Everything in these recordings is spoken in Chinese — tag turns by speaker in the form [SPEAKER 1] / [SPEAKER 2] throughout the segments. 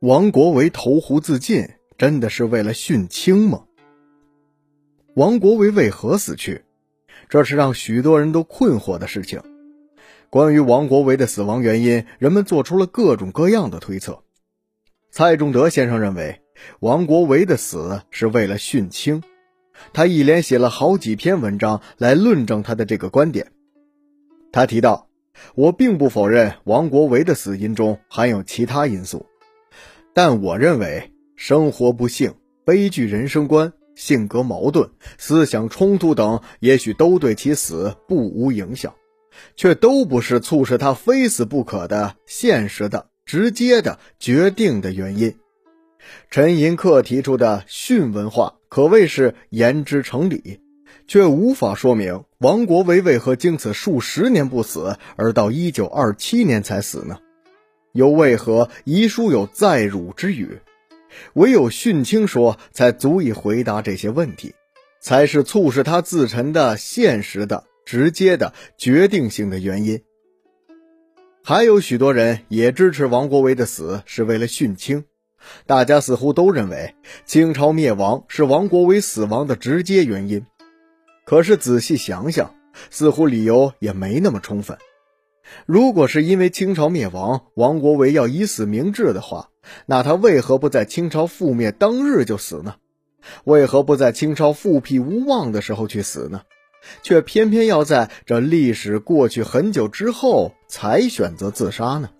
[SPEAKER 1] 王国维投湖自尽，真的是为了殉清吗？王国维为何死去？这是让许多人都困惑的事情。关于王国维的死亡原因，人们做出了各种各样的推测。蔡仲德先生认为，王国维的死是为了殉清。他一连写了好几篇文章来论证他的这个观点。他提到：“我并不否认王国维的死因中含有其他因素。”但我认为，生活不幸、悲剧人生观、性格矛盾、思想冲突等，也许都对其死不无影响，却都不是促使他非死不可的现实的、直接的、决定的原因。陈寅恪提出的训文化可谓是言之成理，却无法说明王国维为何经此数十年不死，而到一九二七年才死呢？又为何遗书有在辱之语？唯有殉清说才足以回答这些问题，才是促使他自沉的现实的、直接的、决定性的原因。还有许多人也支持王国维的死是为了殉清，大家似乎都认为清朝灭亡是王国维死亡的直接原因。可是仔细想想，似乎理由也没那么充分。如果是因为清朝灭亡，王国维要以死明志的话，那他为何不在清朝覆灭当日就死呢？为何不在清朝复辟无望的时候去死呢？却偏偏要在这历史过去很久之后才选择自杀呢？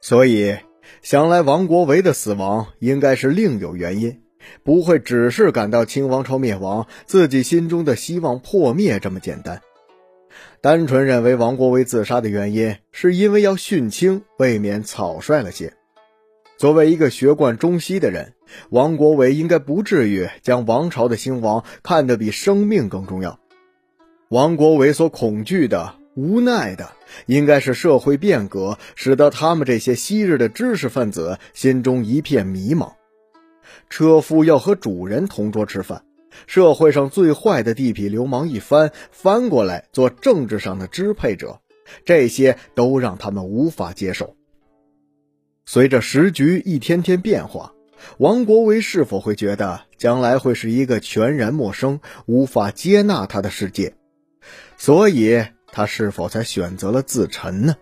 [SPEAKER 1] 所以想来，王国维的死亡应该是另有原因，不会只是感到清王朝灭亡，自己心中的希望破灭这么简单。单纯认为王国维自杀的原因是因为要殉清，未免草率了些。作为一个学贯中西的人，王国维应该不至于将王朝的兴亡看得比生命更重要。王国维所恐惧的、无奈的，应该是社会变革使得他们这些昔日的知识分子心中一片迷茫。车夫要和主人同桌吃饭。社会上最坏的地痞流氓一翻翻过来做政治上的支配者，这些都让他们无法接受。随着时局一天天变化，王国维是否会觉得将来会是一个全然陌生、无法接纳他的世界？所以，他是否才选择了自沉呢？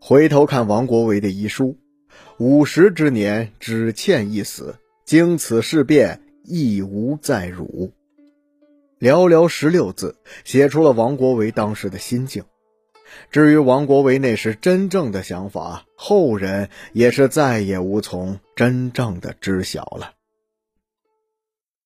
[SPEAKER 1] 回头看王国维的遗书：“五十之年，只欠一死。经此事变。”亦无再辱，寥寥十六字，写出了王国维当时的心境。至于王国维那时真正的想法，后人也是再也无从真正的知晓了。